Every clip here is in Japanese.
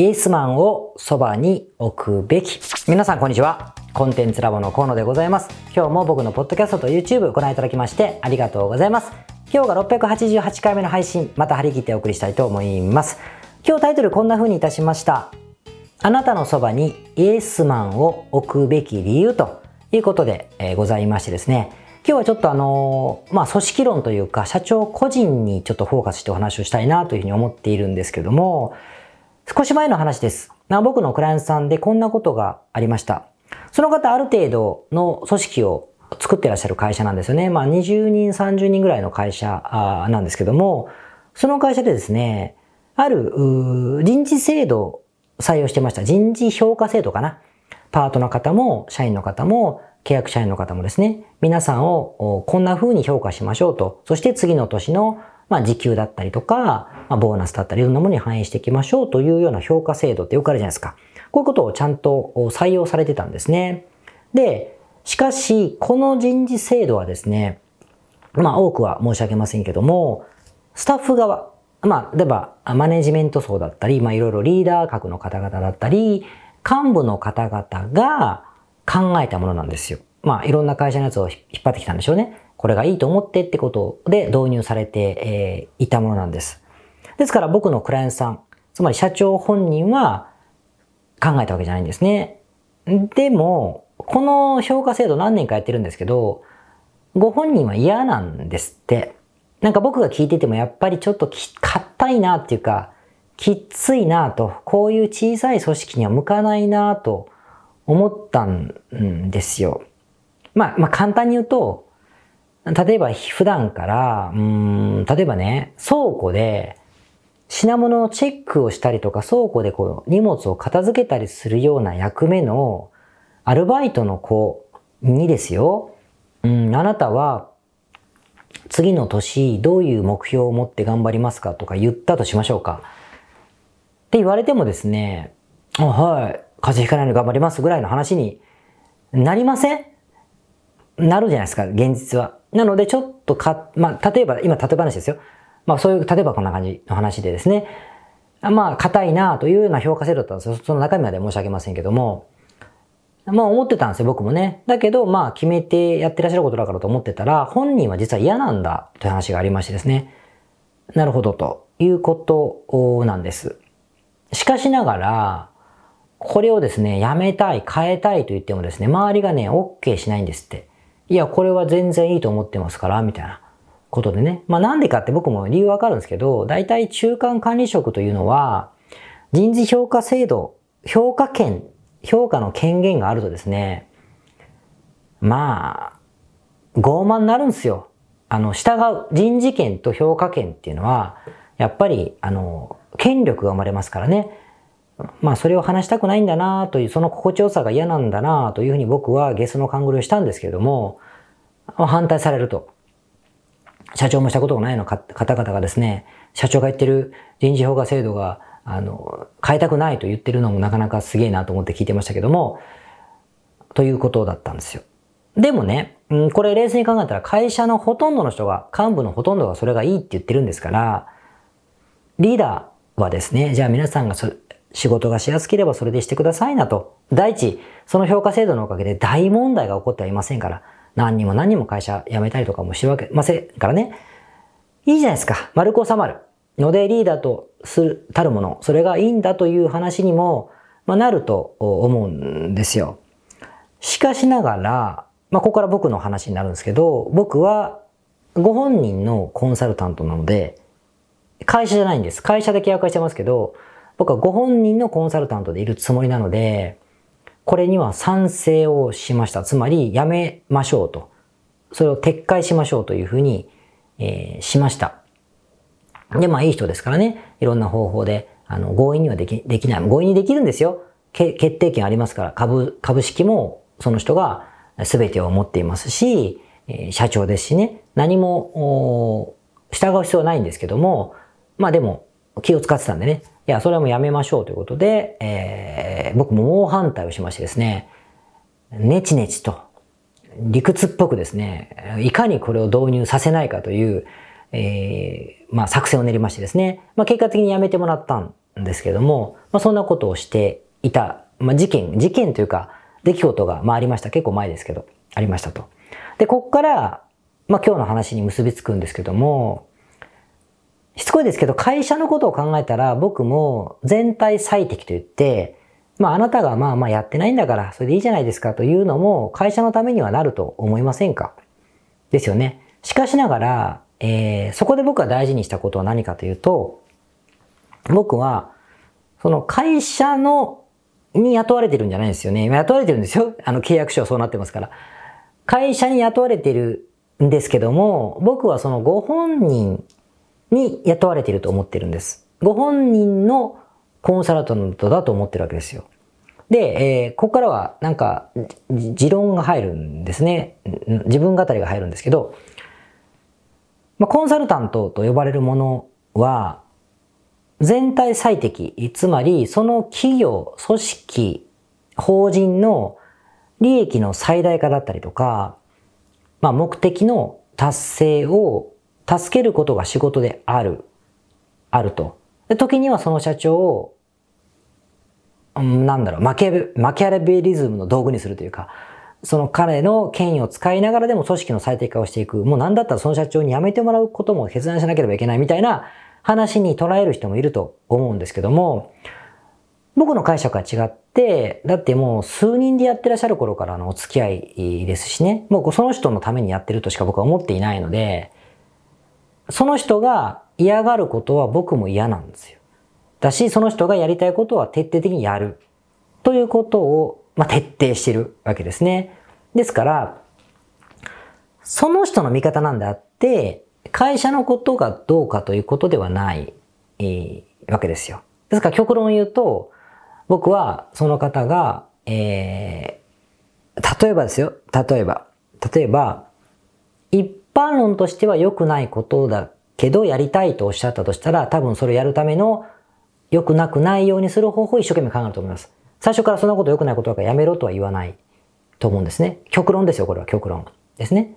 イエスマンをそばに置くべき。皆さんこんにちは。コンテンツラボの河野でございます。今日も僕のポッドキャストと YouTube ご覧いただきましてありがとうございます。今日が688回目の配信、また張り切ってお送りしたいと思います。今日タイトルこんな風にいたしました。あなたのそばにイエスマンを置くべき理由ということで、え、ございましてですね。今日はちょっとあの、まあ、組織論というか、社長個人にちょっとフォーカスしてお話をしたいなというふうに思っているんですけども、少し前の話です。僕のクライアントさんでこんなことがありました。その方ある程度の組織を作ってらっしゃる会社なんですよね。まあ20人、30人ぐらいの会社なんですけども、その会社でですね、ある人事制度を採用してました。人事評価制度かな。パートの方も、社員の方も、契約社員の方もですね、皆さんをこんな風に評価しましょうと。そして次の年のまあ、時給だったりとか、まあ、ボーナスだったり、いろんなものに反映していきましょうというような評価制度ってよくあるじゃないですか。こういうことをちゃんと採用されてたんですね。で、しかし、この人事制度はですね、まあ、多くは申し上げませんけども、スタッフ側、まあ、例えば、マネジメント層だったり、まあ、いろいろリーダー格の方々だったり、幹部の方々が考えたものなんですよ。まあ、いろんな会社のやつを引っ張ってきたんでしょうね。これがいいと思ってってことで導入されて、えいたものなんです。ですから僕のクライアントさん、つまり社長本人は考えたわけじゃないんですね。でも、この評価制度何年かやってるんですけど、ご本人は嫌なんですって。なんか僕が聞いててもやっぱりちょっと硬いなっていうか、きついなと、こういう小さい組織には向かないなと思ったんですよ。まあ、まあ簡単に言うと、例えば普段から、うん、例えばね、倉庫で品物のチェックをしたりとか、倉庫でこう荷物を片付けたりするような役目のアルバイトの子にですよ、うん、あなたは次の年どういう目標を持って頑張りますかとか言ったとしましょうか。って言われてもですね、あはい、風邪ひかないように頑張りますぐらいの話になりません？なるじゃないですか、現実は。なので、ちょっとか、まあ、例えば、今、例え話ですよ。まあ、そういう、例えばこんな感じの話でですね。まあ、硬いなというような評価制度だったんですよ。その中身まで申し上げませんけども。まあ、思ってたんですよ、僕もね。だけど、まあ、決めてやってらっしゃることだからと思ってたら、本人は実は嫌なんだという話がありましてですね。なるほど、ということなんです。しかしながら、これをですね、やめたい、変えたいと言ってもですね、周りがね、OK しないんですって。いや、これは全然いいと思ってますから、みたいなことでね。まあなんでかって僕も理由わかるんですけど、大体中間管理職というのは、人事評価制度、評価権、評価の権限があるとですね、まあ、傲慢になるんですよ。あの、従う人事権と評価権っていうのは、やっぱり、あの、権力が生まれますからね。まあそれを話したくないんだなという、その心地よさが嫌なんだなというふうに僕はゲスの勘繰りをしたんですけれども、反対されると。社長もしたことがないの方々がですね、社長が言ってる人事評価制度が、あの、変えたくないと言ってるのもなかなかすげえなと思って聞いてましたけども、ということだったんですよ。でもね、これ冷静に考えたら会社のほとんどの人が、幹部のほとんどがそれがいいって言ってるんですから、リーダーはですね、じゃあ皆さんが仕事がしやすければそれでしてくださいなと。第一、その評価制度のおかげで大問題が起こってはいませんから、何にも何にも会社辞めたりとかもしてるわけませんからね。いいじゃないですか。丸く収まる。のでリーダーとする、たるもの。それがいいんだという話にも、まあ、なると思うんですよ。しかしながら、まあ、ここから僕の話になるんですけど、僕はご本人のコンサルタントなので、会社じゃないんです。会社で契約してますけど、僕はご本人のコンサルタントでいるつもりなので、これには賛成をしました。つまり、やめましょうと。それを撤回しましょうというふうに、えー、しました。で、まあ、いい人ですからね。いろんな方法で、あの、合意にはでき、できない。合意にできるんですよ。決定権ありますから、株、株式もその人が全てを持っていますし、え、社長ですしね。何も、従う必要はないんですけども、まあでも、気を使ってたんでね。いや、それはもうやめましょうということで、えー、僕も猛反対をしましてですね、ネチネチと、理屈っぽくですね、いかにこれを導入させないかという、えー、まあ作戦を練りましてですね、まあ結果的にやめてもらったんですけども、まあ、そんなことをしていた、まあ、事件、事件というか、出来事が、まあ、ありました。結構前ですけど、ありましたと。で、こっから、まあ、今日の話に結びつくんですけども、しつこいですけど、会社のことを考えたら、僕も全体最適と言って、まあ、あなたがまあまあやってないんだから、それでいいじゃないですかというのも、会社のためにはなると思いませんか？ですよね。しかしながら、えー、そこで僕が大事にしたことは何かというと、僕は、その会社の、に雇われてるんじゃないですよね。雇われてるんですよ。あの契約書はそうなってますから。会社に雇われてるんですけども、僕はそのご本人に雇われていると思ってるんです。ご本人のコンサルタントだと思ってるわけですよ。で、えー、ここからはなんか、持論が入るんですね。自分語りが入るんですけど、まあ、コンサルタントと呼ばれるものは、全体最適、つまりその企業、組織、法人の利益の最大化だったりとか、まあ、目的の達成を助けることが仕事である、あると。で時にはその社長を、なんだろう、マキャレベリズムの道具にするというか、その彼の権威を使いながらでも組織の最適化をしていく。もうなんだったらその社長に辞めてもらうことも決断しなければいけないみたいな話に捉える人もいると思うんですけども、僕の解釈は違って、だってもう数人でやってらっしゃる頃からのお付き合いですしね、もうその人のためにやってるとしか僕は思っていないので、その人が嫌がることは僕も嫌なんですよ。だし、その人がやりたいことは徹底的にやる。ということをまあ、徹底してるわけですね。ですから、その人の味方なんであって、会社のことがどうかということではない、えー、わけですよ。ですから極論を言うと、僕はその方が、えー、例えばですよ。例えば。例えば、一般論としては良くないことだけどやりたいとおっしゃったとしたら、多分それをやるための良くなくないようにする方法を一生懸命考えると思います。最初からそんなこと良くないことだからやめろとは言わないと思うんですね。極論ですよ、これは極論ですね。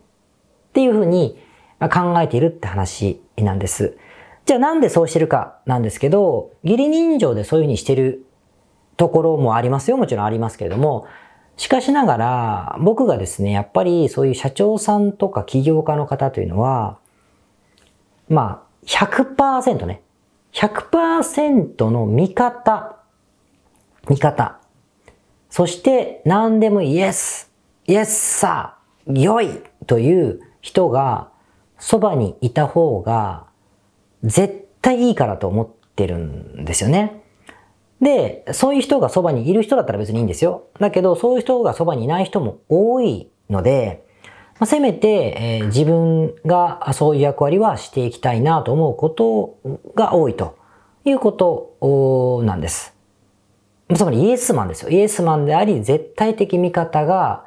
っていうふうに考えているって話なんです。じゃあなんでそうしてるかなんですけど、義理人情でそういうふうにしてるところもありますよ。もちろんありますけれども、しかしながら、僕がですね、やっぱりそういう社長さんとか起業家の方というのは、まあ、100%ね、100%の味方見方。そして何でもイエス、イエスさ、良いという人がそばにいた方が絶対いいからと思ってるんですよね。で、そういう人がそばにいる人だったら別にいいんですよ。だけど、そういう人がそばにいない人も多いので、まあ、せめて、えー、自分がそういう役割はしていきたいなと思うことが多いということなんです。つまりイエスマンですよ。イエスマンであり、絶対的味方が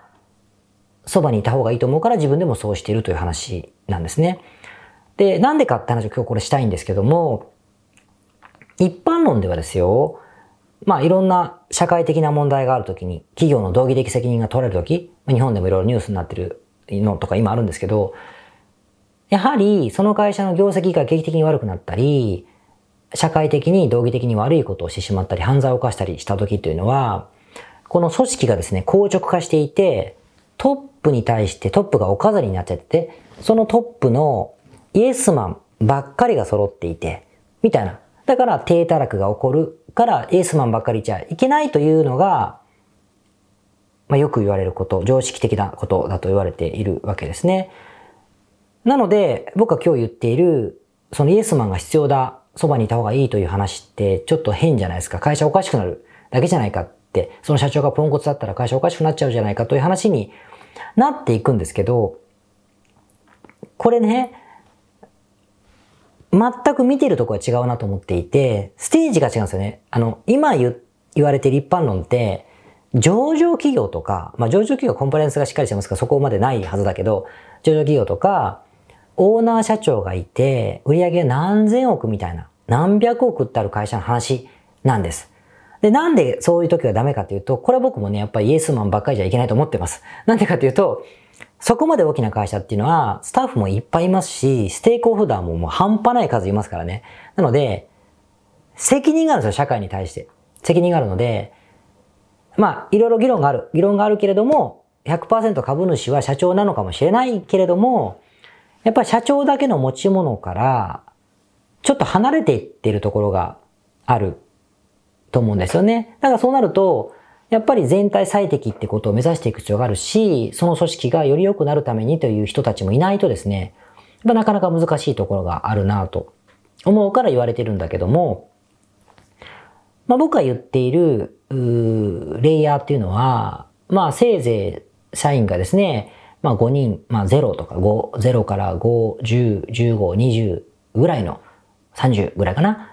そばにいた方がいいと思うから自分でもそうしているという話なんですね。で、なんでかって話を今日これしたいんですけども、一般論ではですよ、まあいろんな社会的な問題があるときに、企業の道義的責任が取れるとき、日本でもいろいろニュースになってるのとか今あるんですけど、やはりその会社の業績が劇的に悪くなったり、社会的に道義的に悪いことをしてしまったり、犯罪を犯したりした時というのは、この組織がですね、硬直化していて、トップに対してトップがお飾りになっちゃってて、そのトップのイエスマンばっかりが揃っていて、みたいな。だから低たらくが起こるからイエスマンばっかりじゃいけないというのが、まあ、よく言われること、常識的なことだと言われているわけですね。なので、僕が今日言っている、そのイエスマンが必要だそばにいた方がいいという話ってちょっと変じゃないですか。会社おかしくなるだけじゃないかって、その社長がポンコツだったら会社おかしくなっちゃうじゃないかという話になっていくんですけど、これね、全く見てるとこは違うなと思っていて、ステージが違うんですよね。あの、今言われてる一般論って、上場企業とか、まあ上場企業はコンプライアンスがしっかりしてますからそこまでないはずだけど、上場企業とか、オーナー社長がいて、売上何千億みたいな、何百億ってある会社の話なんです。で、なんでそういう時はダメかというと、これは僕もね、やっぱりイエスマンばっかりじゃいけないと思ってます。なんでかというと、そこまで大きな会社っていうのは、スタッフもいっぱいいますし、ステークホルダーももう半端ない数いますからね。なので、責任があるんですよ、社会に対して。責任があるので、まあ、いろいろ議論がある。議論があるけれども、100%株主は社長なのかもしれないけれども、やっぱり社長だけの持ち物から、ちょっと離れていってるところがあると思うんですよね。だからそうなると、やっぱり全体最適ってことを目指していく必要があるし、その組織がより良くなるためにという人たちもいないとですね、なかなか難しいところがあるなと思うから言われてるんだけども、まあ僕が言っている、レイヤーっていうのは、まあせいぜい社員がですね、まあ5人、まあ0とか5、0から5、10、15、20ぐらいの30ぐらいかな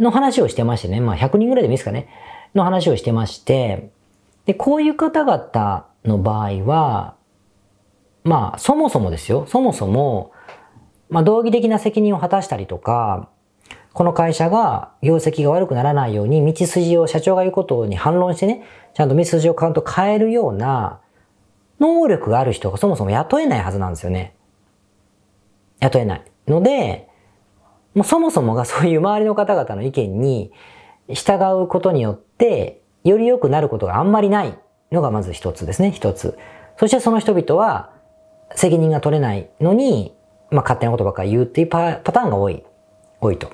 の話をしてましてね、まあ100人ぐらいでもいいですかね、の話をしてまして、で、こういう方々の場合は、まあそもそもですよ、そもそも、まあ道義的な責任を果たしたりとか、この会社が業績が悪くならないように道筋を社長が言うことに反論してね、ちゃんと道筋をカウント変えるような能力がある人がそもそも雇えないはずなんですよね。雇えない。ので、もうそもそもがそういう周りの方々の意見に従うことによって、より良くなることがあんまりないのがまず一つですね、一つ。そしてその人々は責任が取れないのに、まあ勝手なことばっかり言うっていうパターンが多い、多いと。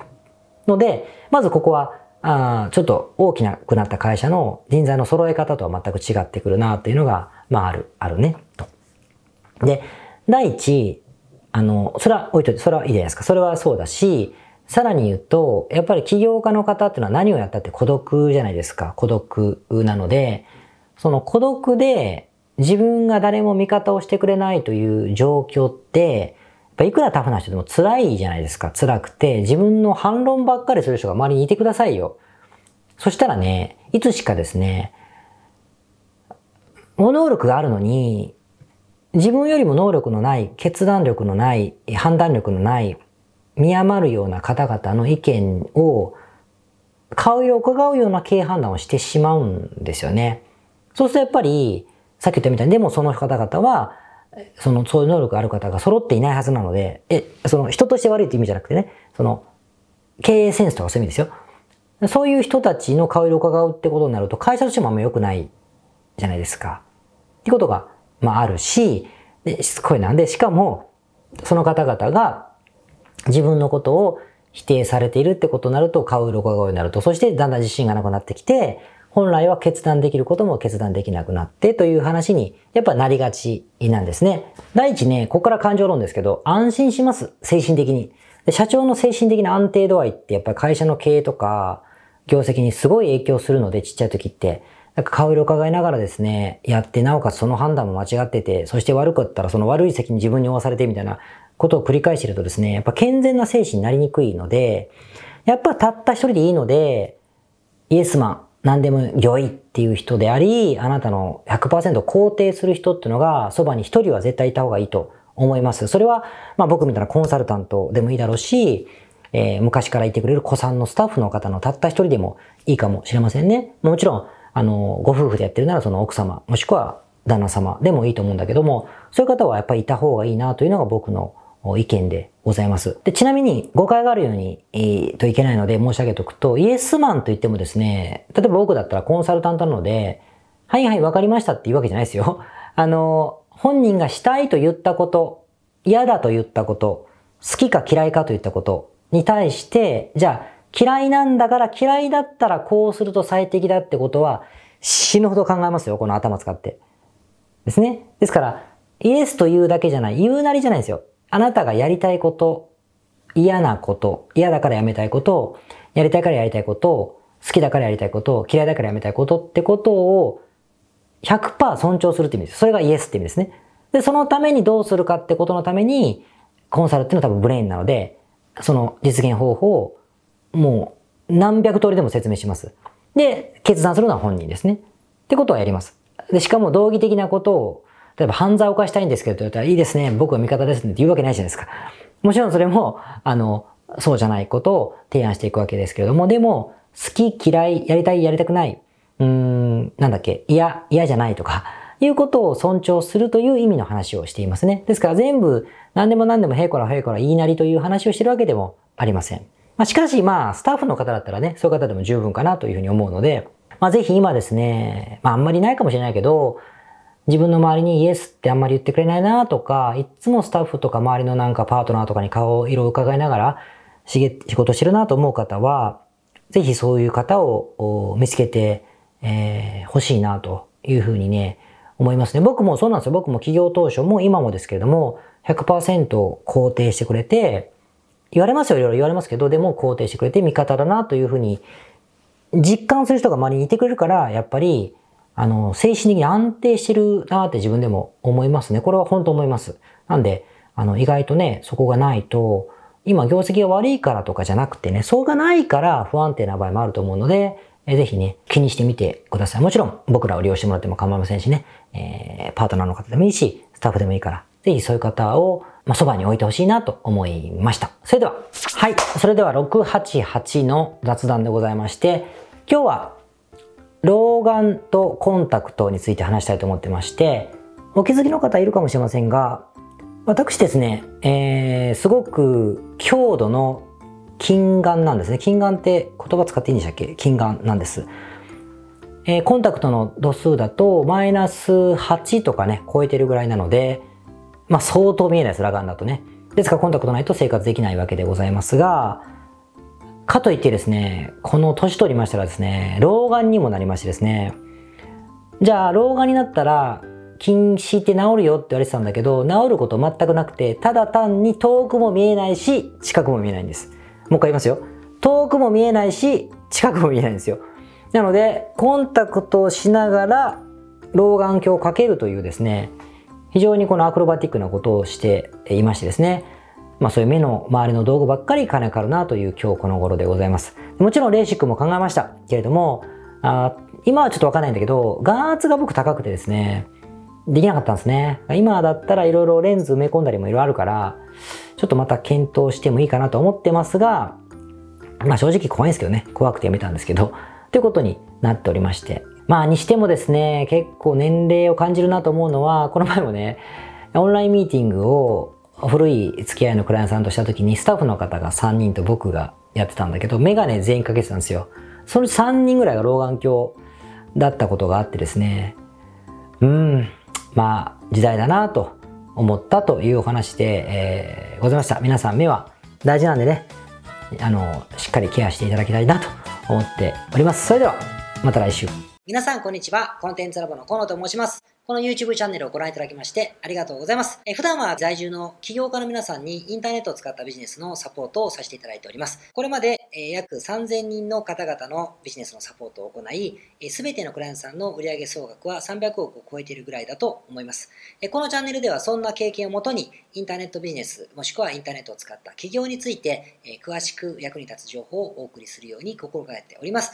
ので、まずここは、あちょっと大きなくなった会社の人材の揃え方とは全く違ってくるなっていうのが、まあある、あるね、と。で、第一、あの、それは置いといて、それはいいじゃないですか。それはそうだし、さらに言うと、やっぱり起業家の方っていうのは何をやったって孤独じゃないですか。孤独なので、その孤独で自分が誰も味方をしてくれないという状況って、いくらタフな人でも辛いじゃないですか。辛くて、自分の反論ばっかりする人が周りにいてくださいよ。そしたらね、いつしかですね、能力があるのに、自分よりも能力のない、決断力のない、判断力のない、見余るような方々の意見を、顔色を伺うような経営判断をしてしまうんですよね。そうするとやっぱり、さっき言ったみたいに、でもその方々は、その、そういう能力ある方が揃っていないはずなので、え、その人として悪いって意味じゃなくてね、その、経営センスとかそういう意味ですよ。そういう人たちの顔色を伺うってことになると、会社としてもあんま良くないじゃないですか。ってことが、まああるし、で、しつこいなんで、しかも、その方々が自分のことを否定されているってことになると、顔色を伺うようになると、そしてだんだん自信がなくなってきて、本来は決断できることも決断できなくなってという話にやっぱなりがちなんですね。第一ね、ここから感情論ですけど、安心します。精神的に。で社長の精神的な安定度合いってやっぱり会社の経営とか業績にすごい影響するので、ちっちゃい時って。なんか顔色伺いながらですね、やって、なおかつその判断も間違ってて、そして悪かったらその悪い責任自分に負わされてみたいなことを繰り返してるとですね、やっぱ健全な精神になりにくいので、やっぱたった一人でいいので、イエスマン、何でも良いっていう人であり、あなたの100%肯定する人っていうのが、そばに一人は絶対いた方がいいと思います。それは、まあ僕みたいなコンサルタントでもいいだろうし、えー、昔からいてくれる子さんのスタッフの方のたった一人でもいいかもしれませんね。もちろん、あの、ご夫婦でやってるならその奥様、もしくは旦那様でもいいと思うんだけども、そういう方はやっぱりいた方がいいなというのが僕の意見でございます。で、ちなみに誤解があるように、えー、といけないので申し上げておくと、イエスマンと言ってもですね、例えば僕だったらコンサルタントなので、はいはいわかりましたっていうわけじゃないですよ。あの、本人がしたいと言ったこと、嫌だと言ったこと、好きか嫌いかと言ったことに対して、じゃあ嫌いなんだから嫌いだったらこうすると最適だってことは死ぬほど考えますよ。この頭使って。ですね。ですから、イエスと言うだけじゃない。言うなりじゃないですよ。あなたがやりたいこと、嫌なこと、嫌だからやめたいこと、やりたいからやりたいこと、好きだからやりたいこと、嫌いだからやめたいことってことを100%尊重するって意味です。それがイエスって意味ですね。で、そのためにどうするかってことのために、コンサルっていうのは多分ブレインなので、その実現方法をもう何百通りでも説明します。で、決断するのは本人ですね。ってことはやります。で、しかも道義的なことを例えば犯罪を犯したいんですけどと、言ったらいいですね、僕は味方ですって言うわけないじゃないですか。もちろんそれも、あの、そうじゃないことを提案していくわけですけれども、でも、好き、嫌い、やりたい、やりたくない、うーん、なんだっけ、嫌、嫌じゃないとか、いうことを尊重するという意味の話をしていますね。ですから全部、何でも何でもへいこらへいこら言いなりという話をしてるわけでもありません。まあ、しかし、まあ、スタッフの方だったらね、そういう方でも十分かなというふうに思うので、まあ、ぜひ今ですね、まあ、あんまりないかもしれないけど、自分の周りにイエスってあんまり言ってくれないなとか、いつもスタッフとか周りのなんかパートナーとかに顔色を伺いながら仕事してるなと思う方は、ぜひそういう方を見つけて、えー、欲しいなというふうにね、思いますね。僕もそうなんですよ。僕も企業当初も今もですけれども、100%肯定してくれて、言われますよ、いろいろ言われますけど、でも肯定してくれて味方だなというふうに実感する人が周りにいてくれるから、やっぱり、あの、精神的に安定してるなって自分でも思いますね。これは本当思います。なんで、あの、意外とね、そこがないと、今業績が悪いからとかじゃなくてね、そうがないから不安定な場合もあると思うので、えぜひね、気にしてみてください。もちろん僕らを利用してもらっても構いませんしね、えー、パートナーの方でもいいし、スタッフでもいいから、ぜひそういう方を、まあ、そばに置いてほしいなと思いました。それでは、はい。それでは688の雑談でございまして、今日は老眼とコンタクトについて話したいと思ってまして、お気づきの方いるかもしれませんが、私ですね、えー、すごく強度の近眼なんですね。近眼って言葉使っていいんでしたっけ？近眼なんです。えー、コンタクトの度数だとマイナス8とかね、超えてるぐらいなので、まあ相当見えないです、裸眼だとね。ですからコンタクトないと生活できないわけでございますが、かといってですね、この年取りましたらですね、老眼にもなりましてですね、じゃあ老眼になったら近視って治るよって言われてたんだけど、治ること全くなくて、ただ単に遠くも見えないし、近くも見えないんです。もう一回言いますよ。遠くも見えないし、近くも見えないんですよ。なので、コンタクトをしながら、老眼鏡をかけるというですね、非常にこのアクロバティックなことをしていましてですね、まあそういう目の周りの道具ばっかり金かかるなという今日この頃でございます。もちろんレーシックも考えましたけれども、あ今はちょっとわかんないんだけど、眼圧が僕高くてですね、できなかったんですね。今だったらいろいろレンズ埋め込んだりもいろいろあるから、ちょっとまた検討してもいいかなと思ってますが、まあ正直怖いんですけどね、怖くてやめたんですけど、ということになっておりまして。まあにしてもですね、結構年齢を感じるなと思うのは、この前もね、オンラインミーティングを古い付き合いのクライアントさんとした時にスタッフの方が3人と僕がやってたんだけど、メガネ全員かけてたんですよ。その3人ぐらいが老眼鏡だったことがあってですね、うん、まあ、時代だなと思ったというお話で、えー、ございました。皆さん目は大事なんでね、あの、しっかりケアしていただきたいなと思っております。それでは、また来週。皆さん、こんにちは。コンテンツラボの河野と申します。この YouTube チャンネルをご覧いただきましてありがとうございます。え普段は在住の起業家の皆さんにインターネットを使ったビジネスのサポートをさせていただいております。これまでえ約3000人の方々のビジネスのサポートを行い、すべてのクライアントさんの売上総額は300億を超えているぐらいだと思います。えこのチャンネルではそんな経験をもとに、インターネットビジネス、もしくはインターネットを使った企業について、え詳しく役に立つ情報をお送りするように心がけております。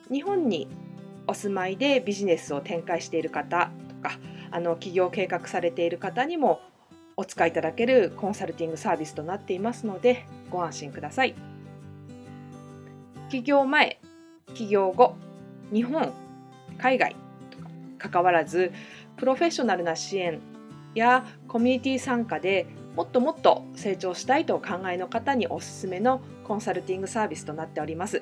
日本にお住まいでビジネスを展開している方とかあの起業計画されている方にもお使いいただけるコンサルティングサービスとなっていますのでご安心ください。起業前、起業後、日本、海外とか関わらずプロフェッショナルな支援やコミュニティ参加でもっともっと成長したいとお考えの方におすすめのコンサルティングサービスとなっております。